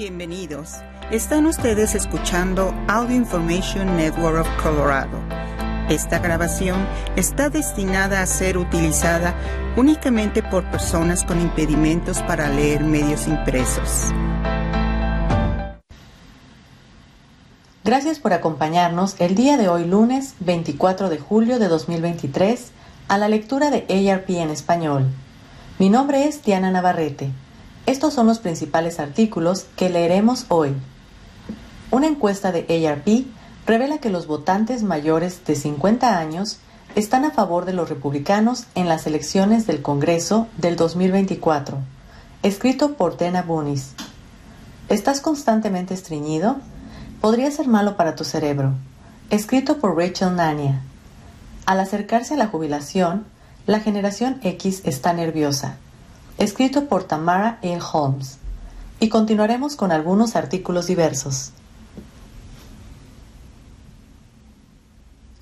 Bienvenidos. Están ustedes escuchando Audio Information Network of Colorado. Esta grabación está destinada a ser utilizada únicamente por personas con impedimentos para leer medios impresos. Gracias por acompañarnos el día de hoy lunes 24 de julio de 2023 a la lectura de ARP en español. Mi nombre es Diana Navarrete. Estos son los principales artículos que leeremos hoy. Una encuesta de ARP revela que los votantes mayores de 50 años están a favor de los republicanos en las elecciones del Congreso del 2024. Escrito por Dana Bunis. ¿Estás constantemente estreñido? Podría ser malo para tu cerebro. Escrito por Rachel Nania. Al acercarse a la jubilación, la generación X está nerviosa escrito por Tamara A. Holmes. Y continuaremos con algunos artículos diversos.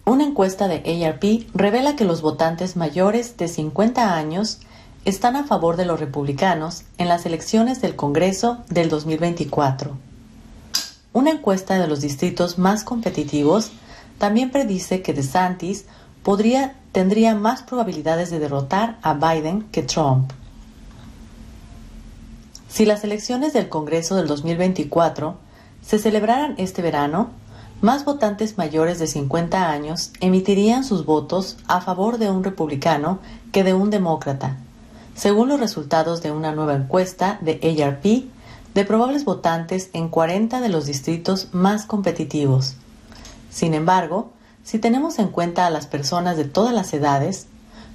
Una encuesta de ARP revela que los votantes mayores de 50 años están a favor de los republicanos en las elecciones del Congreso del 2024. Una encuesta de los distritos más competitivos también predice que DeSantis podría, tendría más probabilidades de derrotar a Biden que Trump. Si las elecciones del Congreso del 2024 se celebraran este verano, más votantes mayores de 50 años emitirían sus votos a favor de un republicano que de un demócrata, según los resultados de una nueva encuesta de ARP de probables votantes en 40 de los distritos más competitivos. Sin embargo, si tenemos en cuenta a las personas de todas las edades,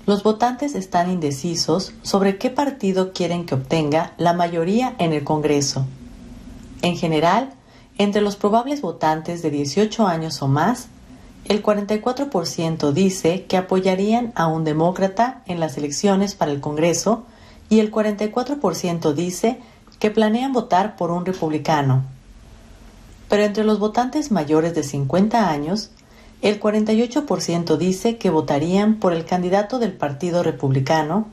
los votantes están indecisos sobre qué partido quieren que obtenga la mayoría en el Congreso. En general, entre los probables votantes de 18 años o más, el 44% dice que apoyarían a un demócrata en las elecciones para el Congreso y el 44% dice que planean votar por un republicano. Pero entre los votantes mayores de 50 años, el 48% dice que votarían por el candidato del Partido Republicano,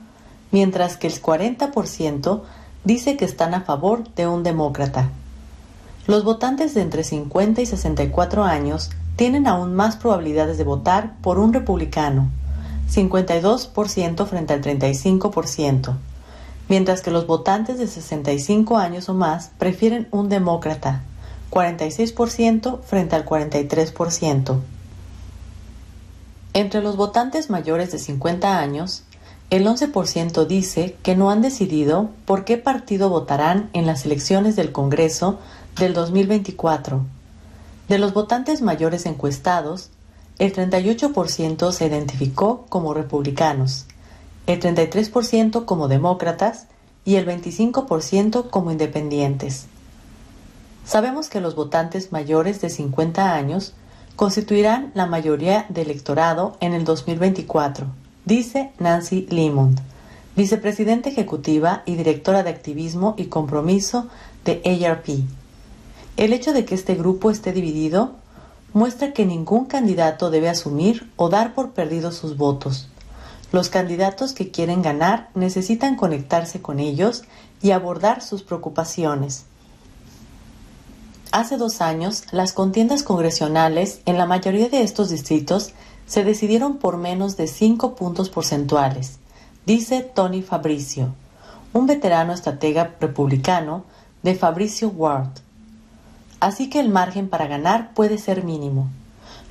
mientras que el 40% dice que están a favor de un demócrata. Los votantes de entre 50 y 64 años tienen aún más probabilidades de votar por un republicano, 52% frente al 35%, mientras que los votantes de 65 años o más prefieren un demócrata, 46% frente al 43%. Entre los votantes mayores de 50 años, el 11% dice que no han decidido por qué partido votarán en las elecciones del Congreso del 2024. De los votantes mayores encuestados, el 38% se identificó como republicanos, el 33% como demócratas y el 25% como independientes. Sabemos que los votantes mayores de 50 años constituirán la mayoría del electorado en el 2024, dice Nancy Limond, vicepresidenta ejecutiva y directora de activismo y compromiso de ARP. El hecho de que este grupo esté dividido muestra que ningún candidato debe asumir o dar por perdidos sus votos. Los candidatos que quieren ganar necesitan conectarse con ellos y abordar sus preocupaciones. Hace dos años, las contiendas congresionales en la mayoría de estos distritos se decidieron por menos de cinco puntos porcentuales, dice Tony Fabricio, un veterano estratega republicano de Fabricio Ward. Así que el margen para ganar puede ser mínimo.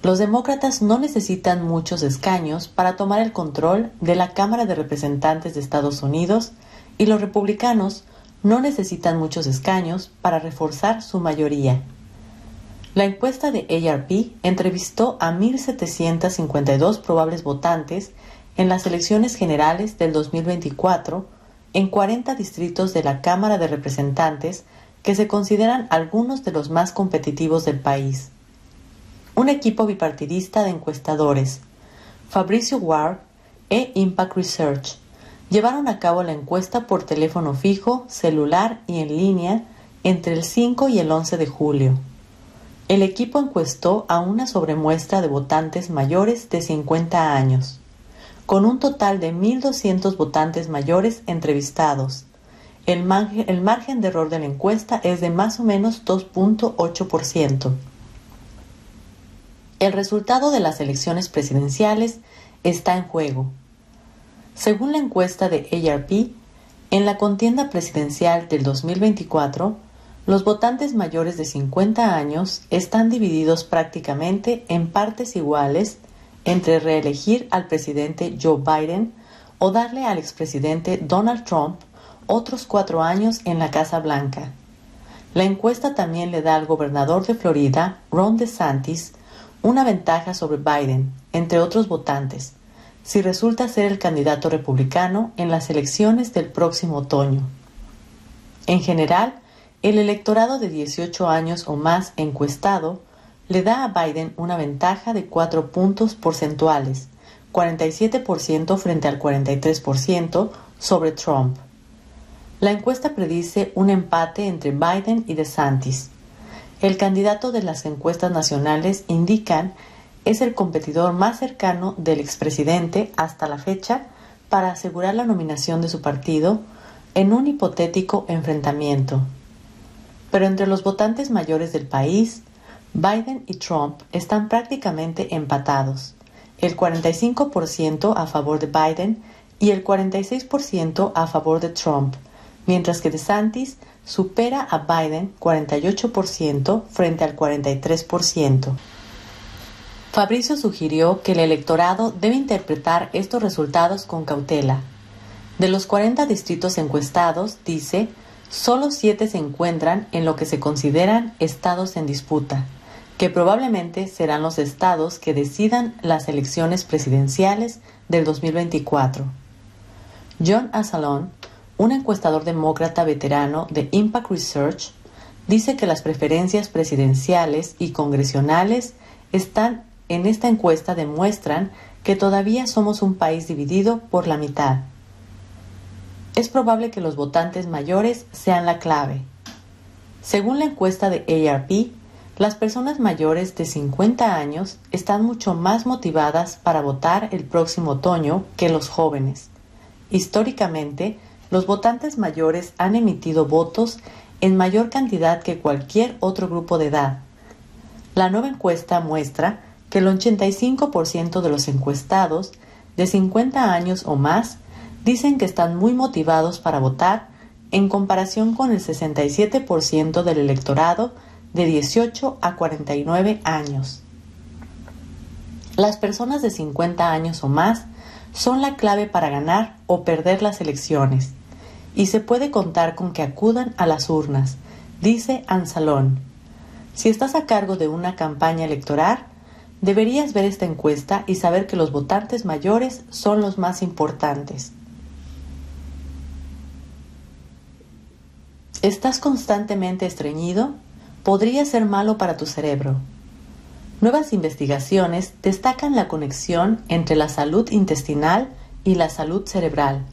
Los demócratas no necesitan muchos escaños para tomar el control de la Cámara de Representantes de Estados Unidos y los republicanos no necesitan muchos escaños para reforzar su mayoría. La encuesta de ARP entrevistó a 1.752 probables votantes en las elecciones generales del 2024 en 40 distritos de la Cámara de Representantes que se consideran algunos de los más competitivos del país. Un equipo bipartidista de encuestadores, Fabricio Ward e Impact Research, llevaron a cabo la encuesta por teléfono fijo, celular y en línea entre el 5 y el 11 de julio. El equipo encuestó a una sobremuestra de votantes mayores de 50 años, con un total de 1.200 votantes mayores entrevistados. el, margen de error de la encuesta es de más o menos 2.8%. El resultado de las elecciones presidenciales está en juego. Según la encuesta de ARP, en la contienda presidencial del 2024, los votantes mayores de 50 años están divididos prácticamente en partes iguales entre reelegir al presidente Joe Biden o darle al expresidente Donald Trump otros cuatro años en la Casa Blanca. La encuesta también le da al gobernador de Florida, Ron DeSantis, una ventaja sobre Biden, entre otros votantes, si resulta ser el candidato republicano en las elecciones del próximo otoño. En general, el electorado de 18 años o más encuestado le da a Biden una ventaja de cuatro puntos porcentuales, 47% frente al 43% sobre Trump. La encuesta predice un empate entre Biden y DeSantis. El candidato de las encuestas nacionales indican es el competidor más cercano del expresidente hasta la fecha para asegurar la nominación de su partido en un hipotético enfrentamiento. Pero entre los votantes mayores del país, Biden y Trump están prácticamente empatados, el 45% a favor de Biden y el 46% a favor de Trump, mientras que DeSantis supera a Biden 48% frente al 43%. Fabricio sugirió que el electorado debe interpretar estos resultados con cautela. De los 40 distritos encuestados, dice, solo 7 se encuentran en lo que se consideran estados en disputa, que probablemente serán los estados que decidan las elecciones presidenciales del 2024. John Asalon, un encuestador demócrata veterano de Impact Research dice que las preferencias presidenciales y congresionales están en esta encuesta demuestran que todavía somos un país dividido por la mitad. Es probable que los votantes mayores sean la clave. Según la encuesta de ARP, las personas mayores de 50 años están mucho más motivadas para votar el próximo otoño que los jóvenes. Históricamente, los votantes mayores han emitido votos en mayor cantidad que cualquier otro grupo de edad. La nueva encuesta muestra que el 85% de los encuestados de 50 años o más dicen que están muy motivados para votar en comparación con el 67% del electorado de 18 a 49 años. Las personas de 50 años o más son la clave para ganar o perder las elecciones y se puede contar con que acudan a las urnas, dice Ansalón. Si estás a cargo de una campaña electoral, deberías ver esta encuesta y saber que los votantes mayores son los más importantes. ¿Estás constantemente estreñido? Podría ser malo para tu cerebro. Nuevas investigaciones destacan la conexión entre la salud intestinal y la salud cerebral.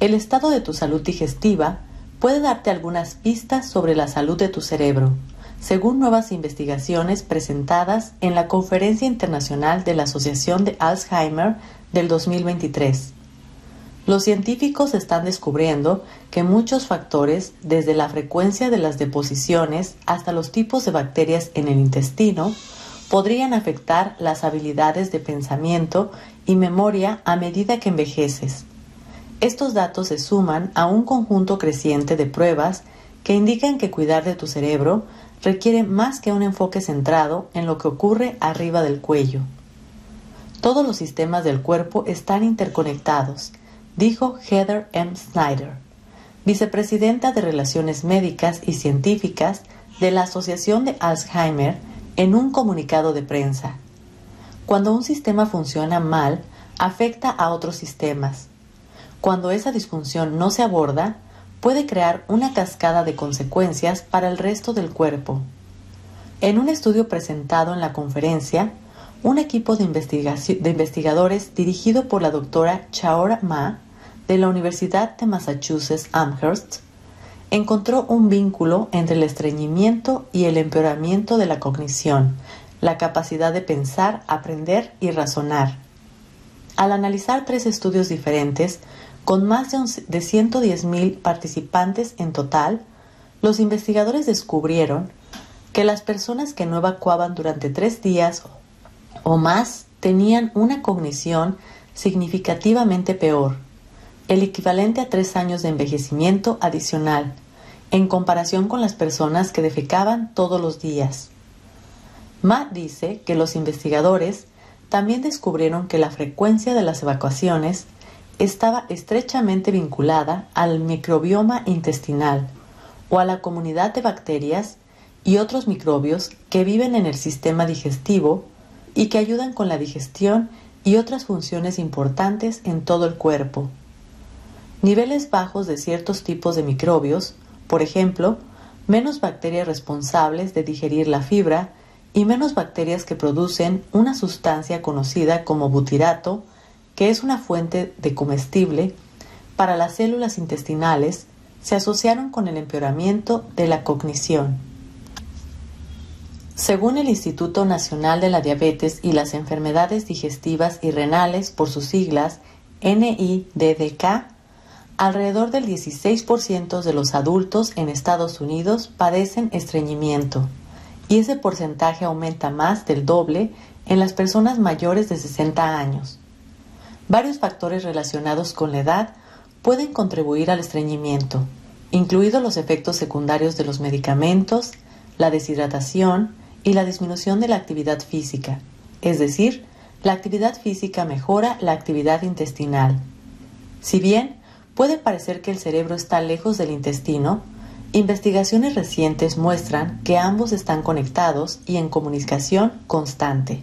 El estado de tu salud digestiva puede darte algunas pistas sobre la salud de tu cerebro, según nuevas investigaciones presentadas en la Conferencia Internacional de la Asociación de Alzheimer del 2023. Los científicos están descubriendo que muchos factores, desde la frecuencia de las deposiciones hasta los tipos de bacterias en el intestino, podrían afectar las habilidades de pensamiento y memoria a medida que envejeces. Estos datos se suman a un conjunto creciente de pruebas que indican que cuidar de tu cerebro requiere más que un enfoque centrado en lo que ocurre arriba del cuello. Todos los sistemas del cuerpo están interconectados, dijo Heather M. Snyder, vicepresidenta de Relaciones Médicas y Científicas de la Asociación de Alzheimer, en un comunicado de prensa. Cuando un sistema funciona mal, afecta a otros sistemas, cuando esa disfunción no se aborda, puede crear una cascada de consecuencias para el resto del cuerpo. En un estudio presentado en la conferencia, un equipo de, investigadores dirigido por la doctora Chaora Ma de la Universidad de Massachusetts Amherst encontró un vínculo entre el estreñimiento y el empeoramiento de la cognición, la capacidad de pensar, aprender y razonar. Al analizar tres estudios diferentes, Con más de 110.000 participantes en total, los investigadores descubrieron que las personas que no evacuaban durante tres días o más tenían una cognición significativamente peor, el equivalente a tres años de envejecimiento adicional, en comparación con las personas que defecaban todos los días. Ma dice que los investigadores también descubrieron que la frecuencia de las evacuaciones estaba estrechamente vinculada al microbioma intestinal o a la comunidad de bacterias y otros microbios que viven en el sistema digestivo y que ayudan con la digestión y otras funciones importantes en todo el cuerpo. Niveles bajos de ciertos tipos de microbios, por ejemplo, menos bacterias responsables de digerir la fibra y menos bacterias que producen una sustancia conocida como butirato, que es una fuente de comestible para las células intestinales, se asociaron con el empeoramiento de la cognición. Según el Instituto Nacional de la Diabetes y las Enfermedades Digestivas y Renales, por sus siglas NIDDK, alrededor del 16% de los adultos en Estados Unidos padecen estreñimiento y ese porcentaje aumenta más del doble en las personas mayores de 60 años. Varios factores relacionados con la edad pueden contribuir al estreñimiento, incluidos los efectos secundarios de los medicamentos, la deshidratación y la disminución de la actividad física, es decir, la actividad física mejora la actividad intestinal. Si bien puede parecer que el cerebro está lejos del intestino, Investigaciones recientes muestran que ambos están conectados y en comunicación constante.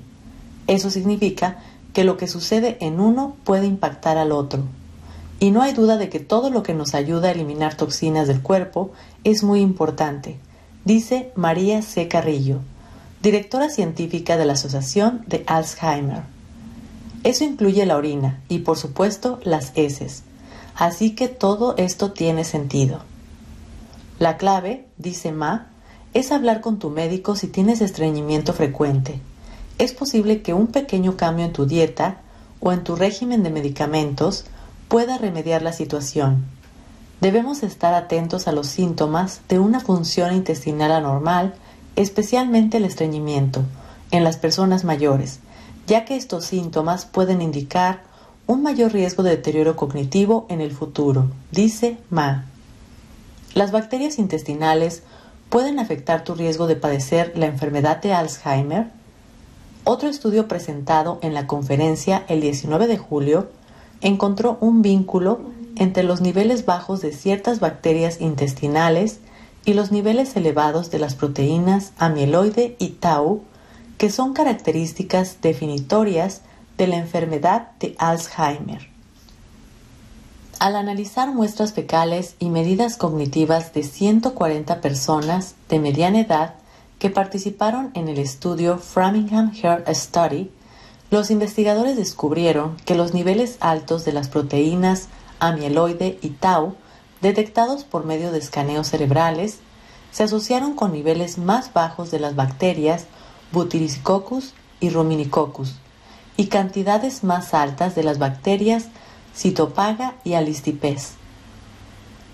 Eso significa que lo que sucede en uno puede impactar al otro. Y no hay duda de que todo lo que nos ayuda a eliminar toxinas del cuerpo es muy importante, dice María C. Carrillo, directora científica de la Asociación de Alzheimer. Eso incluye la orina y por supuesto las heces. Así que todo esto tiene sentido. La clave, dice Ma, es hablar con tu médico si tienes estreñimiento frecuente. Es posible que un pequeño cambio en tu dieta o en tu régimen de medicamentos pueda remediar la situación. Debemos estar atentos a los síntomas de una función intestinal anormal, especialmente el estreñimiento, en las personas mayores, ya que estos síntomas pueden indicar un mayor riesgo de deterioro cognitivo en el futuro, dice Ma. Las bacterias intestinales pueden afectar tu riesgo de padecer la enfermedad de Alzheimer. Otro estudio presentado en la conferencia el 19 de julio encontró un vínculo entre los niveles bajos de ciertas bacterias intestinales y los niveles elevados de las proteínas amiloide y tau, que son características definitorias de la enfermedad de Alzheimer. Al analizar muestras fecales y medidas cognitivas de 140 personas de mediana edad que participaron en el estudio Framingham Heart Study, los investigadores descubrieron que los niveles altos de las proteínas amiloide y tau detectados por medio de escaneos cerebrales se asociaron con niveles más bajos de las bacterias Butyricoccus y Ruminicoccus y cantidades más altas de las bacterias citopaga y alistipes.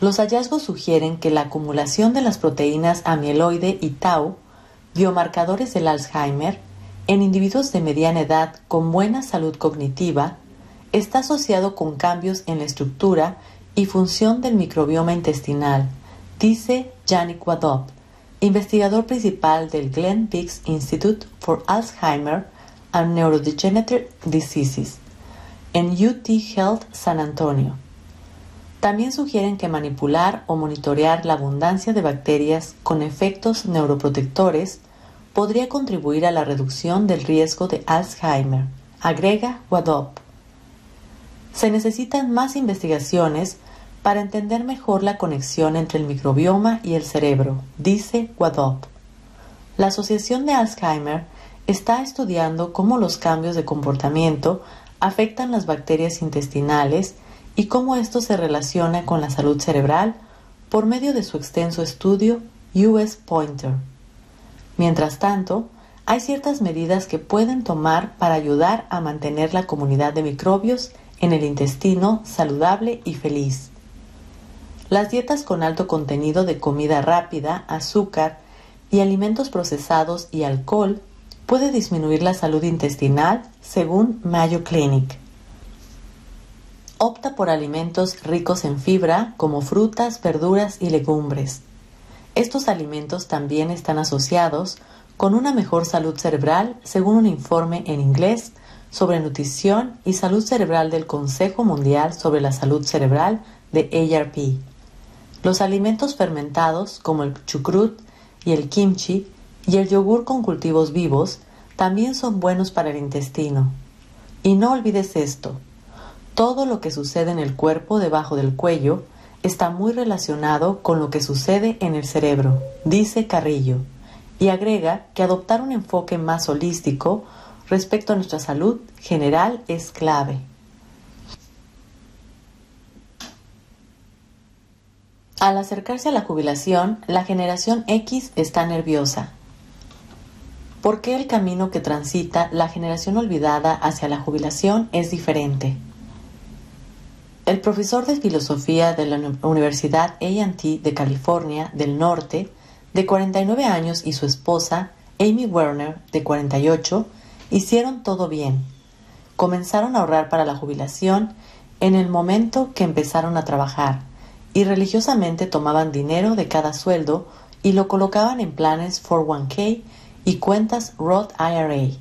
Los hallazgos sugieren que la acumulación de las proteínas amiloide y tau, biomarcadores del Alzheimer, en individuos de mediana edad con buena salud cognitiva, está asociado con cambios en la estructura y función del microbioma intestinal, dice Yannick Wadop, investigador principal del Glenn Biggs Institute for Alzheimer and Neurodegenerative Diseases en UT Health San Antonio. También sugieren que manipular o monitorear la abundancia de bacterias con efectos neuroprotectores podría contribuir a la reducción del riesgo de Alzheimer, agrega Wadop. Se necesitan más investigaciones para entender mejor la conexión entre el microbioma y el cerebro, dice Wadop. La Asociación de Alzheimer está estudiando cómo los cambios de comportamiento afectan las bacterias intestinales y cómo esto se relaciona con la salud cerebral por medio de su extenso estudio US Pointer. Mientras tanto, hay ciertas medidas que pueden tomar para ayudar a mantener la comunidad de microbios en el intestino saludable y feliz. Las dietas con alto contenido de comida rápida, azúcar y alimentos procesados y alcohol puede disminuir la salud intestinal según Mayo Clinic. Opta por alimentos ricos en fibra como frutas, verduras y legumbres. Estos alimentos también están asociados con una mejor salud cerebral según un informe en inglés sobre nutrición y salud cerebral del Consejo Mundial sobre la Salud Cerebral de ARP. Los alimentos fermentados como el chucrut y el kimchi y el yogur con cultivos vivos también son buenos para el intestino. Y no olvides esto, todo lo que sucede en el cuerpo debajo del cuello está muy relacionado con lo que sucede en el cerebro, dice Carrillo, y agrega que adoptar un enfoque más holístico respecto a nuestra salud general es clave. Al acercarse a la jubilación, la generación X está nerviosa. ¿Por qué el camino que transita la generación olvidada hacia la jubilación es diferente? El profesor de filosofía de la Universidad AT de California del Norte, de 49 años, y su esposa, Amy Werner, de 48, hicieron todo bien. Comenzaron a ahorrar para la jubilación en el momento que empezaron a trabajar y religiosamente tomaban dinero de cada sueldo y lo colocaban en planes 401k y cuentas Roth IRA.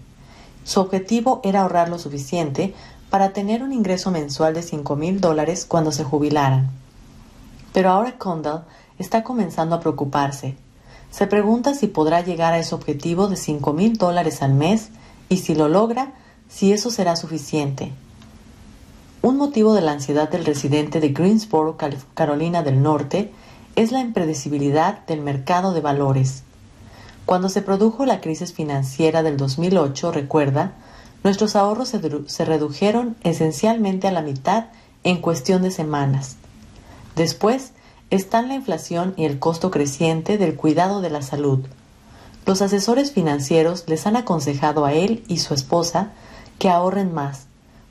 Su objetivo era ahorrar lo suficiente para tener un ingreso mensual de cinco mil dólares cuando se jubilaran. Pero ahora Condell está comenzando a preocuparse. Se pregunta si podrá llegar a ese objetivo de cinco mil dólares al mes y si lo logra, si eso será suficiente. Un motivo de la ansiedad del residente de Greensboro, Carolina del Norte, es la impredecibilidad del mercado de valores. Cuando se produjo la crisis financiera del 2008, recuerda, Nuestros ahorros se, redujeron esencialmente a la mitad en cuestión de semanas. Después están la inflación y el costo creciente del cuidado de la salud. Los asesores financieros les han aconsejado a él y su esposa que ahorren más,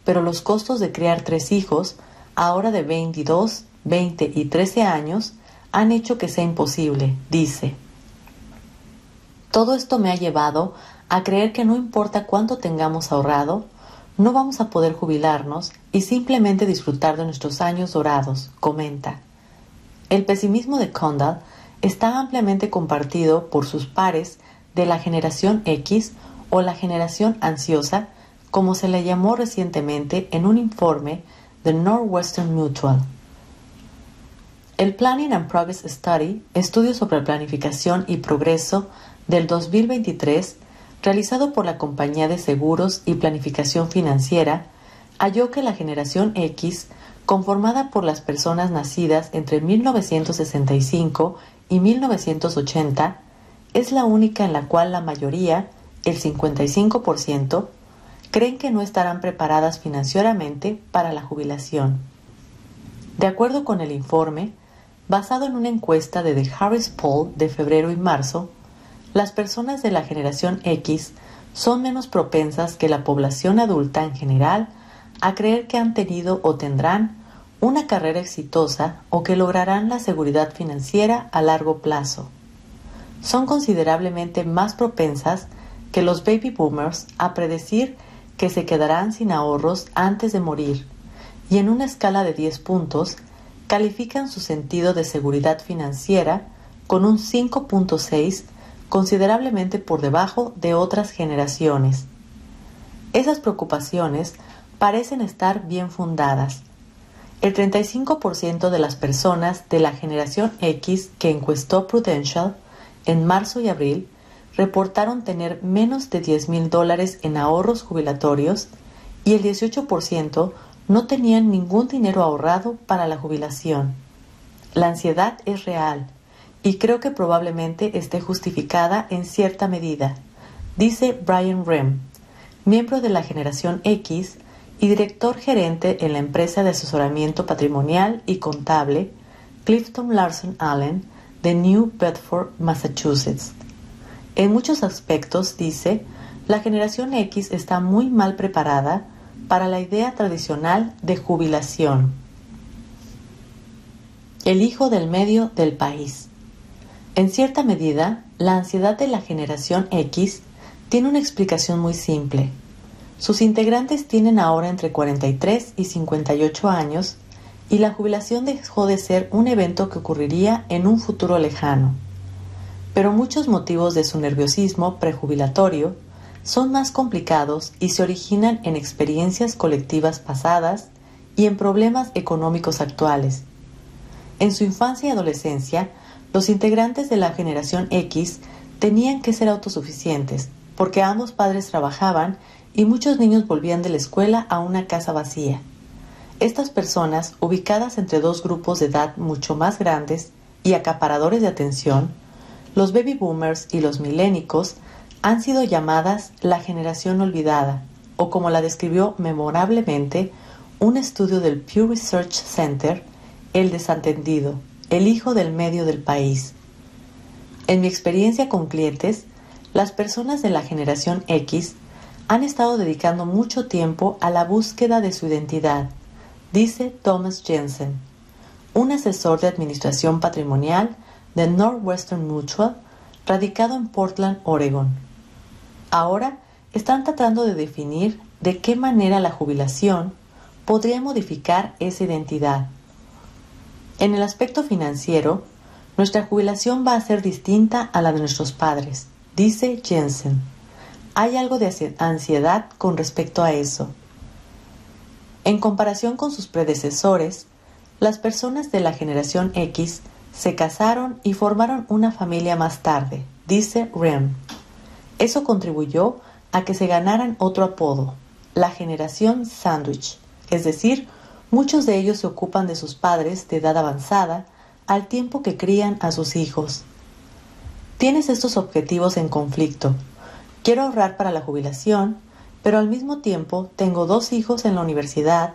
pero los costos de criar tres hijos, ahora de 22, 20 y 13 años, han hecho que sea imposible, dice. Todo esto me ha llevado a creer que no importa cuánto tengamos ahorrado, no vamos a poder jubilarnos y simplemente disfrutar de nuestros años dorados, comenta. El pesimismo de Condal está ampliamente compartido por sus pares de la generación X o la generación ansiosa, como se le llamó recientemente en un informe de Northwestern Mutual. El Planning and Progress Study, estudio sobre planificación y progreso del 2023, realizado por la Compañía de Seguros y Planificación Financiera, halló que la generación X, conformada por las personas nacidas entre 1965 y 1980, es la única en la cual la mayoría, el 55%, creen que no estarán preparadas financieramente para la jubilación. De acuerdo con el informe, basado en una encuesta de The Harris Poll de febrero y marzo, las personas de la generación X son menos propensas que la población adulta en general a creer que han tenido o tendrán una carrera exitosa o que lograrán la seguridad financiera a largo plazo. Son considerablemente más propensas que los baby boomers a predecir que se quedarán sin ahorros antes de morir y en una escala de 10 puntos califican su sentido de seguridad financiera con un 5.6 considerablemente por debajo de otras generaciones. Esas preocupaciones parecen estar bien fundadas. El 35% de las personas de la generación X que encuestó Prudential en marzo y abril reportaron tener menos de 10 mil dólares en ahorros jubilatorios y el 18% no tenían ningún dinero ahorrado para la jubilación. La ansiedad es real y creo que probablemente esté justificada en cierta medida, dice Brian Rem, miembro de la generación X y director gerente en la empresa de asesoramiento patrimonial y contable Clifton Larson Allen de New Bedford, Massachusetts. En muchos aspectos, dice, la generación X está muy mal preparada para la idea tradicional de jubilación. El hijo del medio del país. En cierta medida, la ansiedad de la generación X tiene una explicación muy simple. Sus integrantes tienen ahora entre 43 y 58 años y la jubilación dejó de ser un evento que ocurriría en un futuro lejano. Pero muchos motivos de su nerviosismo prejubilatorio son más complicados y se originan en experiencias colectivas pasadas y en problemas económicos actuales. En su infancia y adolescencia, los integrantes de la generación X tenían que ser autosuficientes, porque ambos padres trabajaban y muchos niños volvían de la escuela a una casa vacía. Estas personas, ubicadas entre dos grupos de edad mucho más grandes y acaparadores de atención, los baby boomers y los milénicos, han sido llamadas la generación olvidada, o como la describió memorablemente un estudio del Pew Research Center, el desatendido, el hijo del medio del país. En mi experiencia con clientes, las personas de la generación X han estado dedicando mucho tiempo a la búsqueda de su identidad, dice Thomas Jensen, un asesor de administración patrimonial de Northwestern Mutual, radicado en Portland, Oregon. Ahora están tratando de definir de qué manera la jubilación podría modificar esa identidad. En el aspecto financiero, nuestra jubilación va a ser distinta a la de nuestros padres, dice Jensen. Hay algo de ansiedad con respecto a eso. En comparación con sus predecesores, las personas de la generación X se casaron y formaron una familia más tarde, dice Rem. Eso contribuyó a que se ganaran otro apodo, la generación sándwich, es decir, muchos de ellos se ocupan de sus padres de edad avanzada al tiempo que crían a sus hijos. Tienes estos objetivos en conflicto. Quiero ahorrar para la jubilación, pero al mismo tiempo tengo dos hijos en la universidad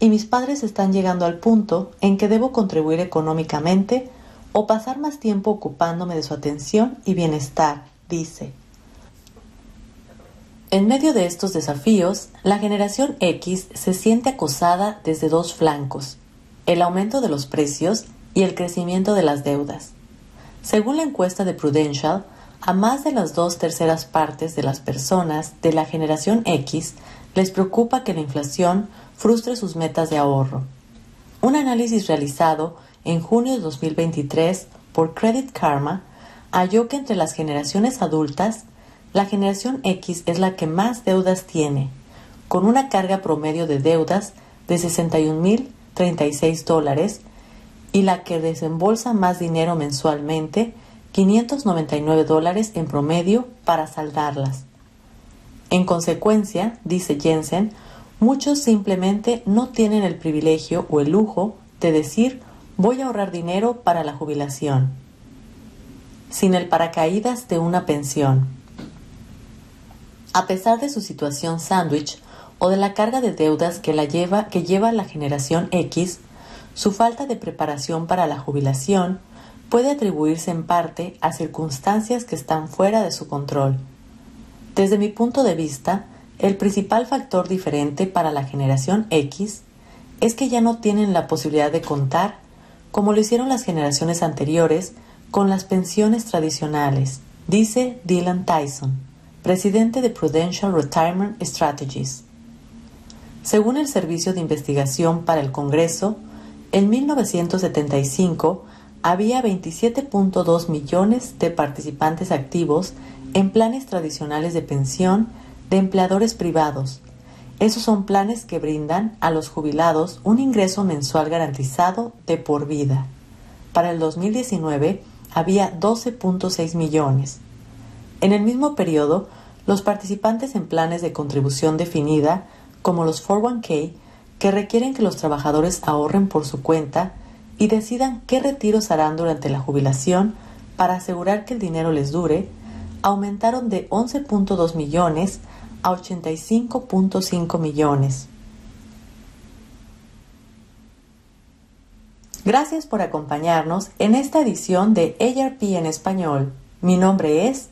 y mis padres están llegando al punto en que debo contribuir económicamente o pasar más tiempo ocupándome de su atención y bienestar, dice. En medio de estos desafíos, la generación X se siente acosada desde dos flancos, el aumento de los precios y el crecimiento de las deudas. Según la encuesta de Prudential, a más de las dos terceras partes de las personas de la generación X les preocupa que la inflación frustre sus metas de ahorro. Un análisis realizado en junio de 2023 por Credit Karma halló que entre las generaciones adultas, la generación X es la que más deudas tiene, con una carga promedio de deudas de 61.036 dólares y la que desembolsa más dinero mensualmente 599 dólares en promedio para saldarlas. En consecuencia, dice Jensen, muchos simplemente no tienen el privilegio o el lujo de decir voy a ahorrar dinero para la jubilación, sin el paracaídas de una pensión. A pesar de su situación sándwich o de la carga de deudas que, la lleva, que lleva la generación X, su falta de preparación para la jubilación puede atribuirse en parte a circunstancias que están fuera de su control. Desde mi punto de vista, el principal factor diferente para la generación X es que ya no tienen la posibilidad de contar, como lo hicieron las generaciones anteriores, con las pensiones tradicionales, dice Dylan Tyson, presidente de Prudential Retirement Strategies. Según el Servicio de Investigación para el Congreso, en 1975 había 27.2 millones de participantes activos en planes tradicionales de pensión de empleadores privados. Esos son planes que brindan a los jubilados un ingreso mensual garantizado de por vida. Para el 2019 había 12.6 millones. En el mismo periodo, los participantes en planes de contribución definida, como los 401k, que requieren que los trabajadores ahorren por su cuenta, y decidan qué retiros harán durante la jubilación para asegurar que el dinero les dure, aumentaron de 11.2 millones a 85.5 millones. Gracias por acompañarnos en esta edición de ARP en español. Mi nombre es